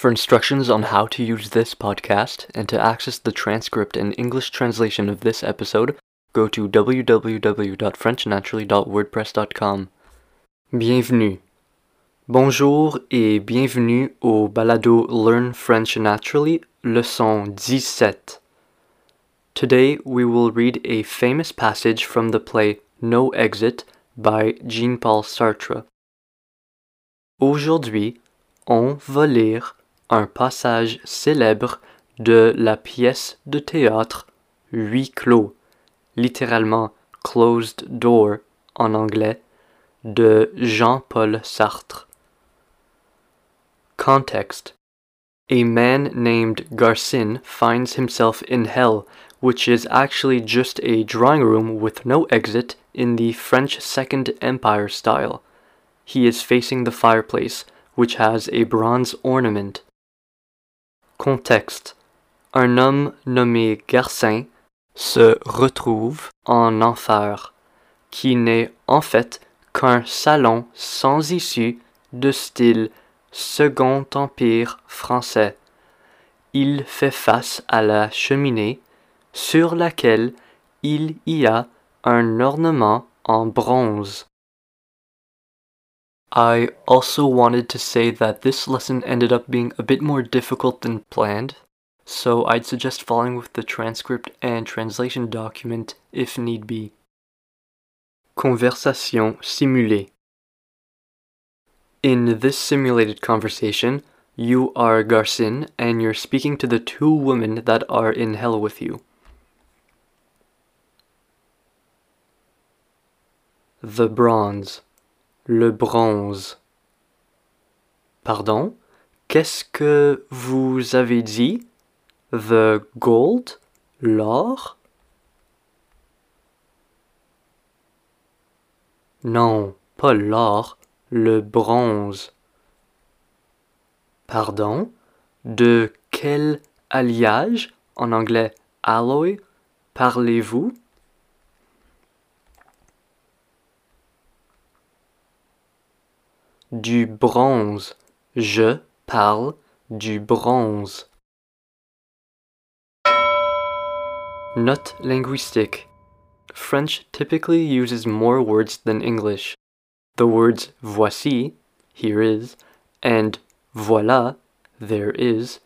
For instructions on how to use this podcast and to access the transcript and English translation of this episode, go to www.frenchnaturally.wordpress.com. Bienvenue. Bonjour et bienvenue au balado Learn French Naturally, leçon 17. Today we will read a famous passage from the play No Exit by Jean-Paul Sartre. Aujourd'hui, on va lire un passage célèbre de la pièce de théâtre Huis clos, littéralement Closed Door en anglais, de Jean-Paul Sartre. Context A man named Garcin finds himself in hell, which is actually just a drawing room with no exit in the French Second Empire style. He is facing the fireplace, which has a bronze ornament. Contexte Un homme nommé Garcin se retrouve en enfer, qui n'est en fait qu'un salon sans issue de style Second Empire français. Il fait face à la cheminée sur laquelle il y a un ornement en bronze. I also wanted to say that this lesson ended up being a bit more difficult than planned, so I'd suggest following with the transcript and translation document if need be. Conversation simulée. In this simulated conversation, you are Garcin and you're speaking to the two women that are in hell with you. The bronze. Le bronze. Pardon? Qu'est-ce que vous avez dit? The gold? L'or? Non, pas l'or, le bronze. Pardon? De quel alliage, en anglais alloy, parlez-vous? Du bronze. Je parle du bronze. Note linguistique. French typically uses more words than English. The words voici, here is, and voilà, there is,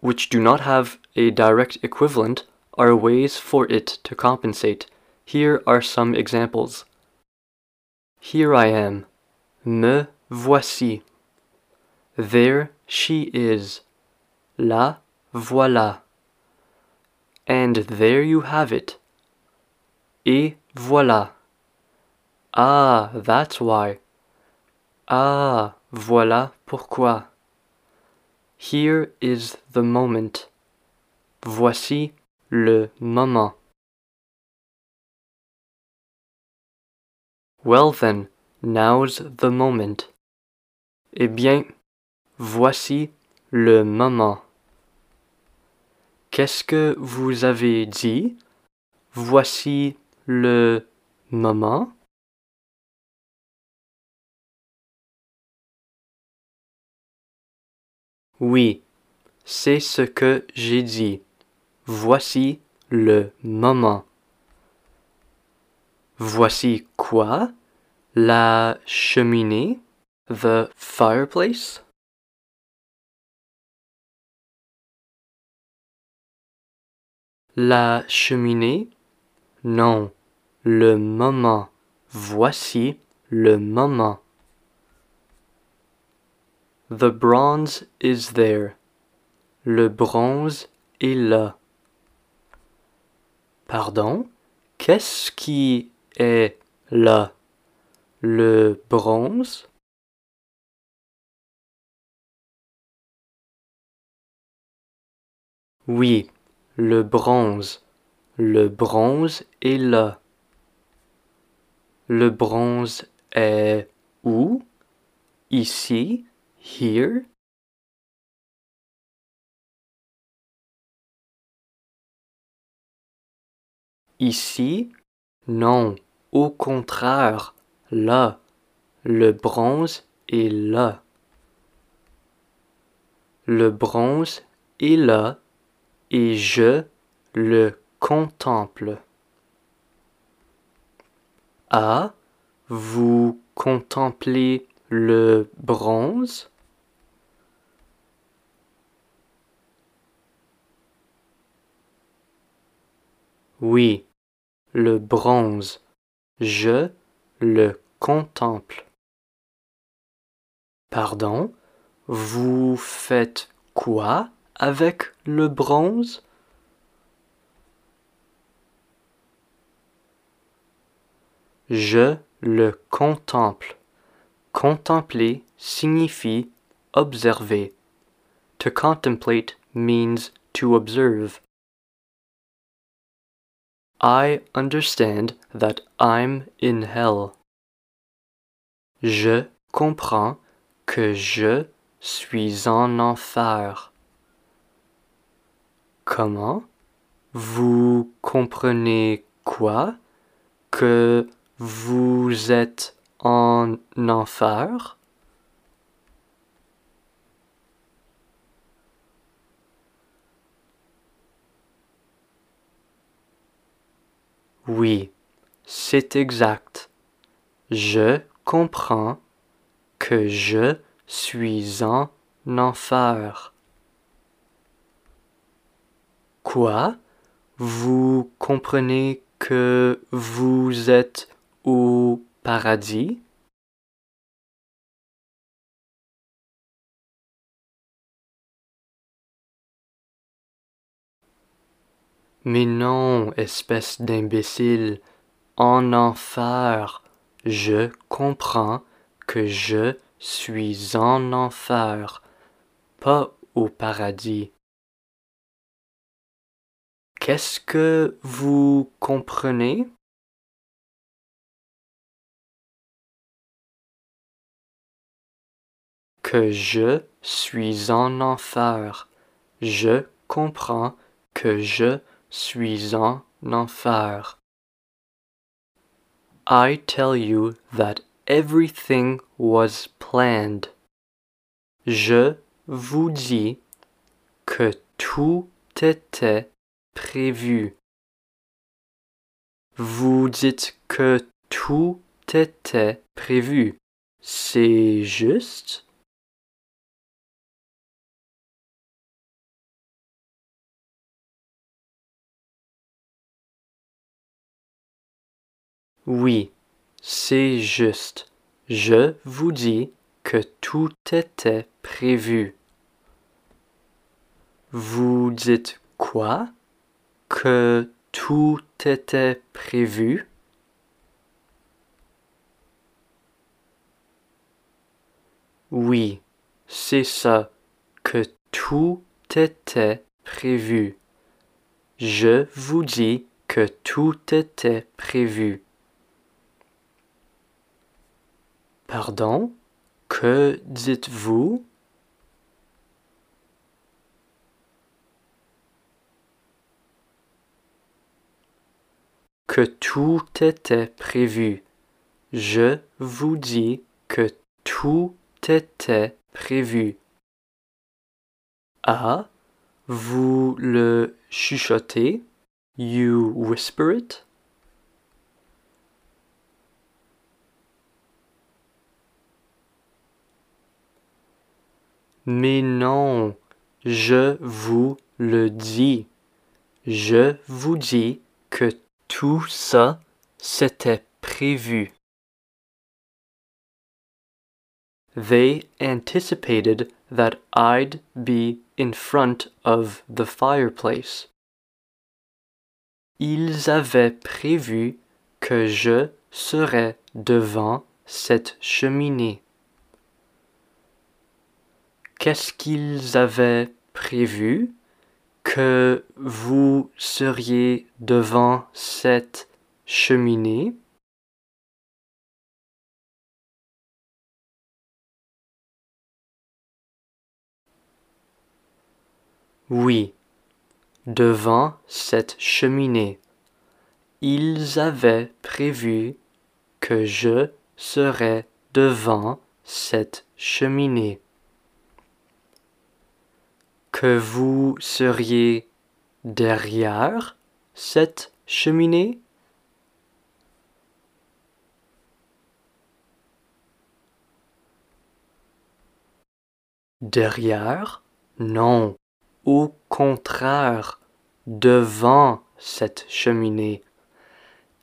which do not have a direct equivalent, are ways for it to compensate. Here are some examples. Here I am. Me voici. There she is. La voilà. And there you have it. Et voilà. Ah, that's why. Ah, voilà pourquoi. Here is the moment. Voici le moment. Well then, now's the moment. Eh bien, voici le moment. Qu'est-ce que vous avez dit? Voici le moment. Oui, c'est ce que j'ai dit. Voici le moment. Voici quoi? La cheminée? The fireplace? La cheminée? Non, le moment. Voici le moment. The bronze is there. Le bronze est là. Pardon? Qu'est-ce qui est là? Le bronze? Oui, le bronze. Le bronze est là. Le bronze est où? Ici? Here? Ici? Non, au contraire, là. Le bronze est là. le bronze est là et je le contemple. A. Vous contemplez le bronze Oui, le bronze. Je le contemple. Pardon, vous faites quoi? Avec le bronze Je le contemple. Contempler signifie observer. To contemplate means to observe. I understand that I'm in hell. Je comprends que je suis en enfer. Comment Vous comprenez quoi Que vous êtes en enfer? Oui, c'est exact. Je comprends que je suis en enfer. Quoi? Vous comprenez que vous êtes au paradis? Mais non, espèce d'imbécile, en enfer, je comprends que je suis en enfer, pas au paradis. Qu'est-ce que vous comprenez Que je suis en enfer? Je comprends que je suis en enfer. I tell you that everything was planned. Je vous dis que tout était prévu. Vous dites que tout était prévu. C'est juste? Oui, c'est juste. Je vous dis que tout était prévu. Vous dites quoi? Que tout était prévu Oui, c'est ça, que tout était prévu. Je vous dis que tout était prévu. Pardon Que dites-vous? Que tout était prévu. Je vous dis que tout était prévu. Ah, vous le chuchotez? You whisper it? Mais non, je vous le dis. Je vous dis que tout ça, c'était prévu. They anticipated that I'd be in front of the fireplace. Ils avaient prévu que je serais devant cette cheminée. Qu'est-ce qu'ils avaient prévu? Que vous seriez devant cette cheminée Oui, devant cette cheminée. Ils avaient prévu que je serais devant cette cheminée. Que vous seriez derrière cette cheminée? Derrière? Non. Au contraire, devant cette cheminée.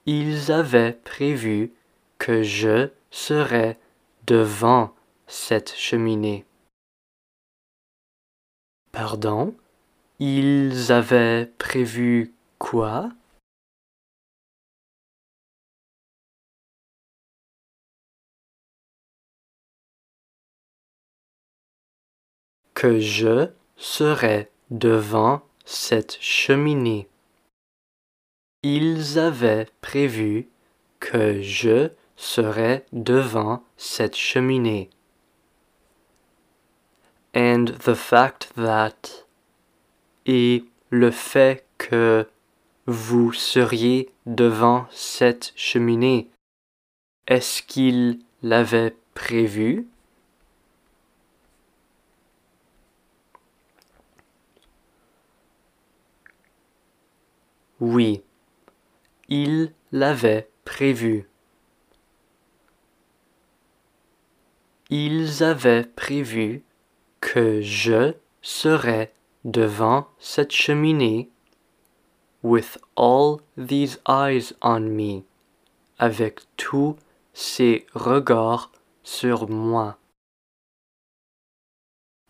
Ils avaient prévu que je serais devant cette cheminée. Pardon? Ils avaient prévu quoi? Que je serais devant cette cheminée. Ils avaient prévu que je serais devant cette cheminée. And the fact that et le fait que vous seriez devant cette cheminée, est-ce qu'il l'avait prévu? Oui, il l'avait prévu. Ils avaient prévu que je serais devant cette cheminée with all these eyes on me, avec tous ces regards sur moi.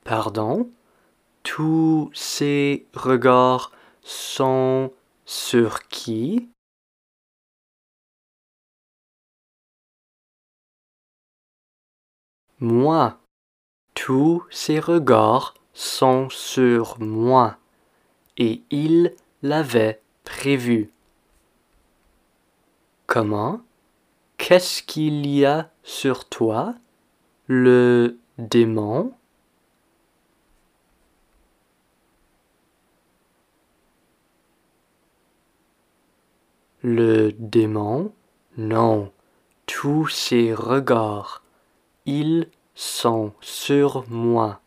Pardon, tous ces regards sont sur qui? Moi. Tous ces regards sont sur moi, et il l'avait prévu. Comment? Qu'est-ce qu'il y a sur toi? Le démon? Le démon? Non, tous ces regards, ils sont sur moi.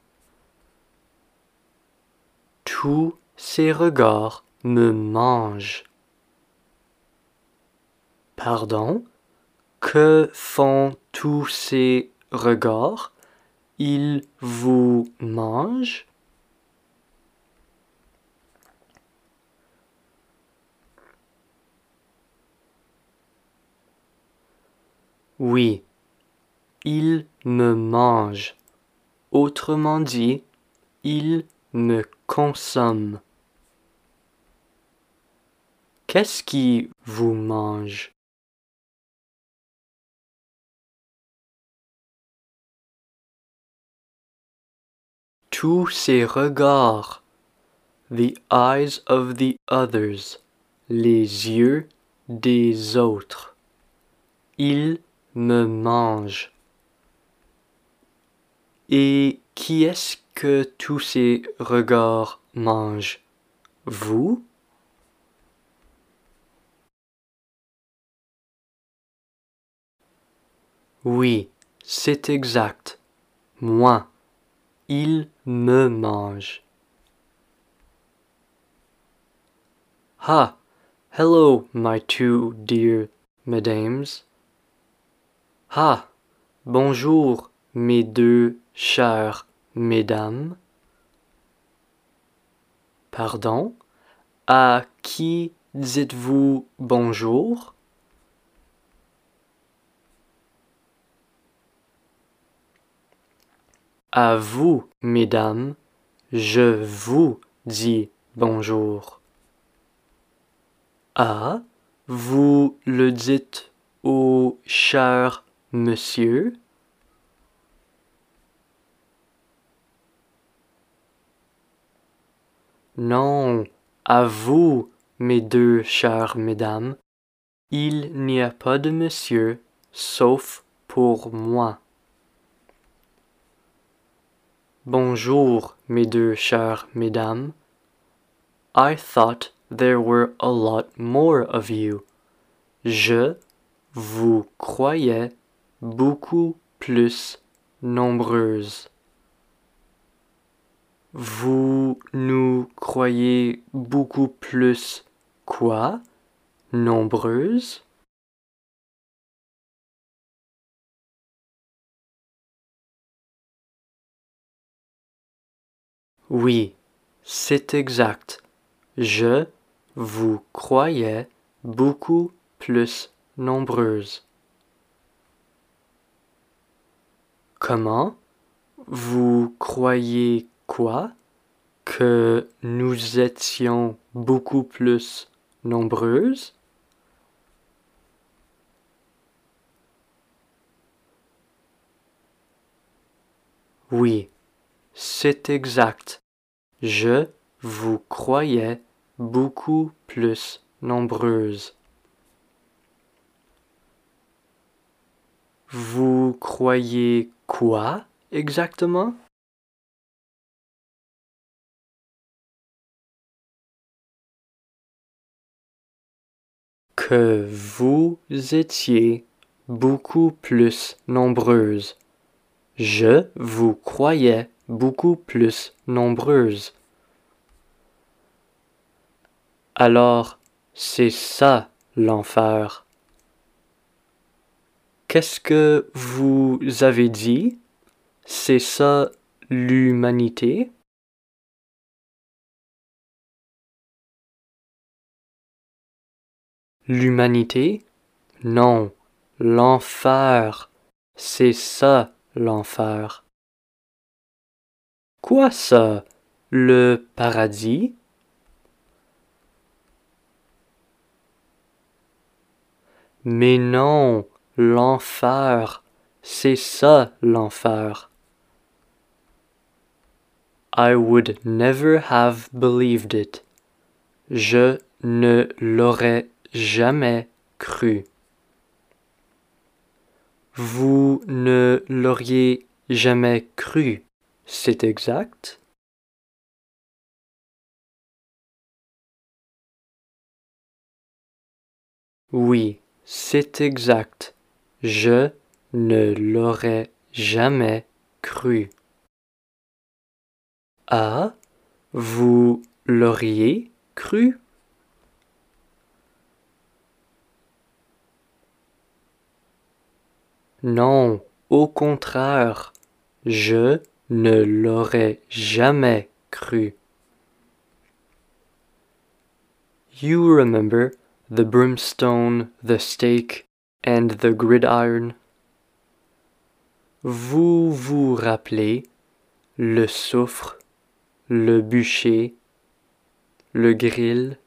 Tous ces regards me mangent. Pardon? Que font tous ces regards? Ils vous mangent? Oui, il me mange. Autrement dit, il me consomme. Qu'est-ce qui vous mange? Tous ces regards, the eyes of the others, les yeux des autres. Il me mange. Et qui est-ce que tous ces regards mangent? Vous? Oui, c'est exact. Moi. Il me mange. Ah, hello, my two dear mesdames. Ah, bonjour, mes deux chères mesdames. Pardon, à qui dites-vous bonjour? À vous, mesdames, je vous dis bonjour. Ah, vous le dites au cher monsieur? Non, à vous, mes deux chères mesdames, il n'y a pas de monsieur sauf pour moi. Bonjour, mes deux chères mesdames. I thought there were a lot more of you. Je vous croyais beaucoup plus nombreuses. Vous nous croyez beaucoup plus quoi? Nombreuses? Oui, c'est exact. Je vous croyais beaucoup plus nombreuses. Comment? Vous croyez quoi Que nous étions beaucoup plus nombreuses Oui, c'est exact. Je vous croyais beaucoup plus nombreuses. Vous croyez quoi exactement? Que vous étiez beaucoup plus nombreuses. Je vous croyais beaucoup plus nombreuses. Alors, c'est ça l'enfer. Qu'est-ce que vous avez dit? C'est ça l'humanité? L'humanité? Non, l'enfer. C'est ça l'enfer. Quoi ça Le paradis? Mais non, l'enfer, c'est ça l'enfer. I would never have believed it. Je ne l'aurais jamais cru. Vous ne l'auriez jamais cru, c'est exact? Oui, c'est exact. Je ne l'aurais jamais cru. Ah, vous l'auriez cru? Non, au contraire, je ne l'aurais jamais cru. You remember the brimstone, the stake, and the gridiron? Vous vous rappelez le soufre, le bûcher, le grill?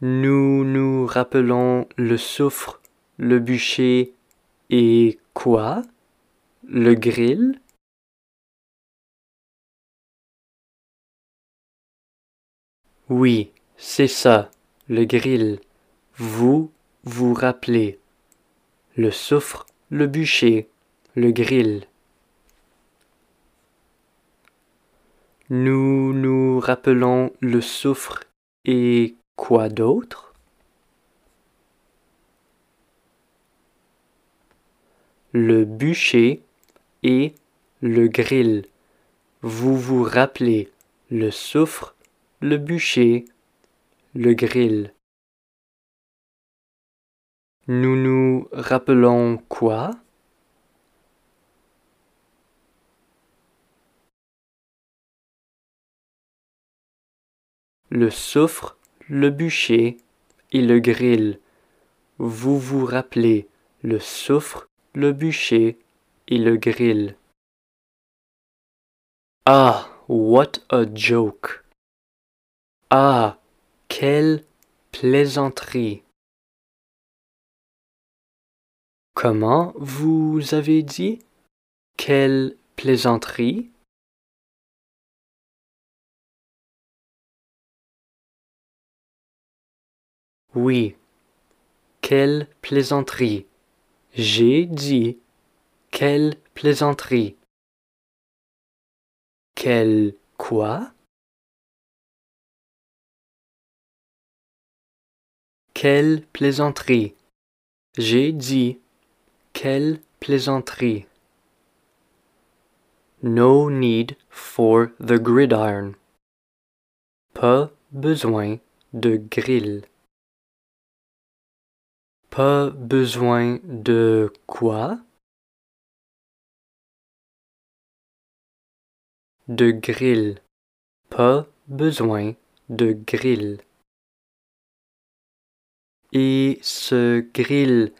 Nous nous rappelons le soufre, le bûcher et quoi? Le grill? Oui, c'est ça, le grill. Vous vous rappelez. Le soufre, le bûcher, le grill. Nous nous rappelons le soufre et quoi d'autre? Le bûcher et le grill. Vous vous rappelez le soufre, le bûcher, le grill. Nous nous rappelons quoi? Le soufre, le bûcher et le grill. Vous vous rappelez le soufre, le bûcher et le grill. Ah, what a joke! Ah, quelle plaisanterie! Comment vous avez dit? Quelle plaisanterie? Oui, quelle plaisanterie! J'ai dit quelle plaisanterie. Quelle quoi? Quelle plaisanterie. J'ai dit quelle plaisanterie. No need for the gridiron. Pas besoin de grille. Pas besoin de quoi? De grille. Pas besoin de grille. Et ce grill,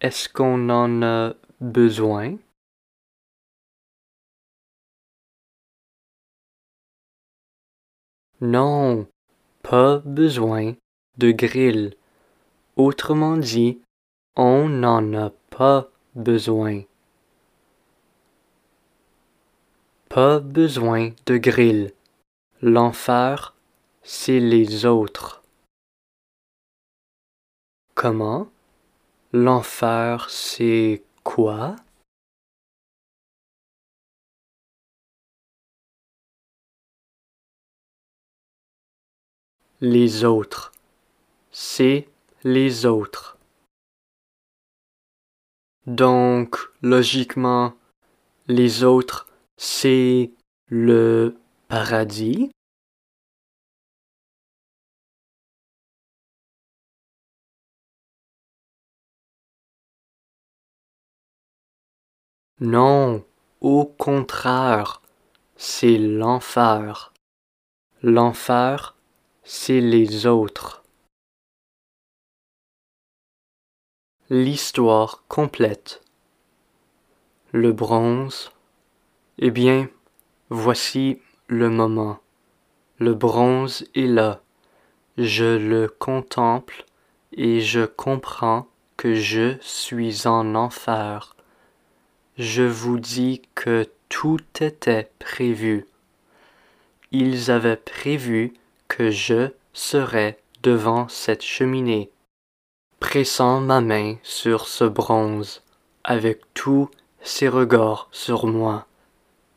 est-ce qu'on en a besoin? Non, pas besoin de grill. Autrement dit, on n'en a pas besoin. Pas besoin de grill. L'enfer, c'est les autres. Comment? L'enfer, c'est quoi? Les autres. C'est les autres. Donc, logiquement, les autres, c'est le paradis? Non, au contraire, c'est l'enfer. L'enfer, c'est les autres. L'histoire complète. Le bronze. Eh bien, voici le moment. Le bronze est là. Je le contemple et je comprends que je suis en enfer je vous dis que tout était prévu. Ils avaient prévu que je serais devant cette cheminée, pressant ma main sur ce bronze, avec tous ces regards sur moi,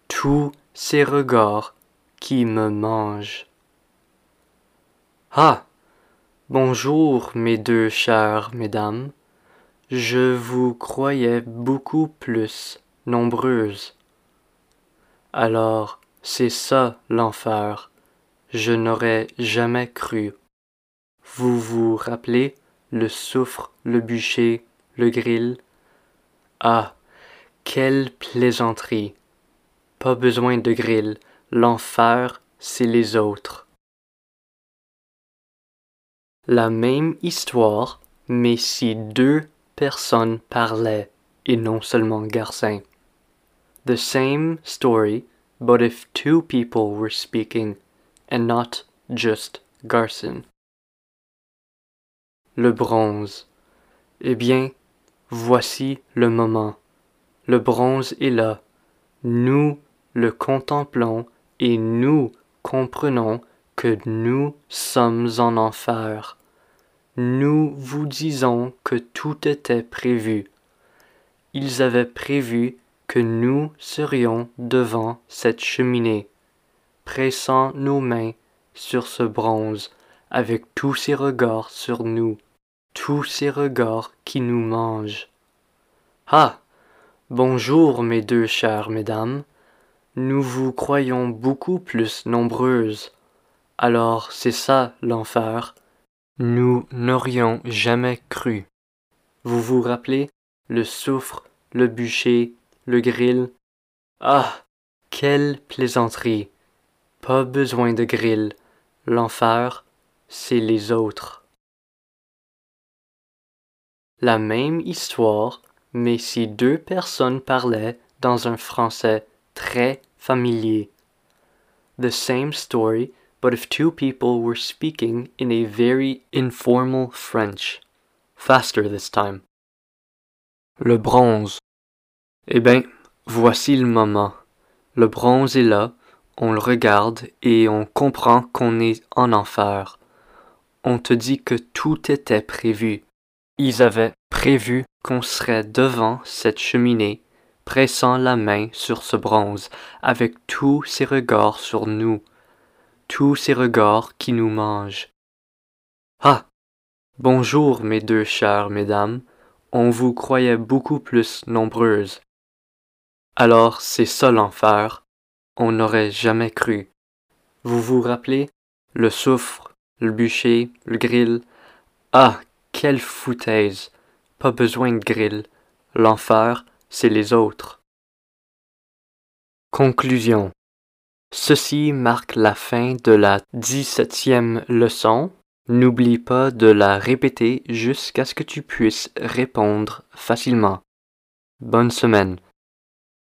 tous ces regards qui me mangent. Ah. Bonjour, mes deux chères mesdames. Je vous croyais beaucoup plus nombreuses. Alors, c'est ça l'enfer. Je n'aurais jamais cru. Vous vous rappelez? Le soufre, le bûcher, le grill Ah, quelle plaisanterie. Pas besoin de grill. L'enfer, c'est les autres. La même histoire, mais si deux personne parlait et non seulement Garcin. The same story, but if two people were speaking and not just Garcin. Le bronze. Eh bien, voici le moment. Le bronze est là. Nous le contemplons et nous comprenons que nous sommes en enfer. Nous vous disons que tout était prévu. Ils avaient prévu que nous serions devant cette cheminée, pressant nos mains sur ce bronze, avec tous ces regards sur nous, tous ces regards qui nous mangent. Ah. Bonjour, mes deux chères mesdames. Nous vous croyons beaucoup plus nombreuses. Alors c'est ça l'enfer. Nous n'aurions jamais cru. Vous vous rappelez le soufre, le bûcher, le grill? Ah. Quelle plaisanterie. Pas besoin de grill. L'enfer, c'est les autres. La même histoire, mais si deux personnes parlaient dans un français très familier. The same story, but if two people were speaking in a very informal French, faster this time. Le bronze. Eh bien, voici le moment. Le bronze est là, on le regarde et on comprend qu'on est en enfer. On te dit que tout était prévu. Ils avaient prévu qu'on serait devant cette cheminée, pressant la main sur ce bronze, avec tous ses regards sur nous tous ces regards qui nous mangent. Ah. Bonjour, mes deux chères mesdames, on vous croyait beaucoup plus nombreuses. Alors c'est ça l'enfer. On n'aurait jamais cru. Vous vous rappelez? Le soufre, le bûcher, le grill. Ah, quelle foutaise. Pas besoin de grill. L'enfer, c'est les autres. Conclusion. Ceci marque la fin de la dix-septième leçon. N'oublie pas de la répéter jusqu'à ce que tu puisses répondre facilement. Bonne semaine.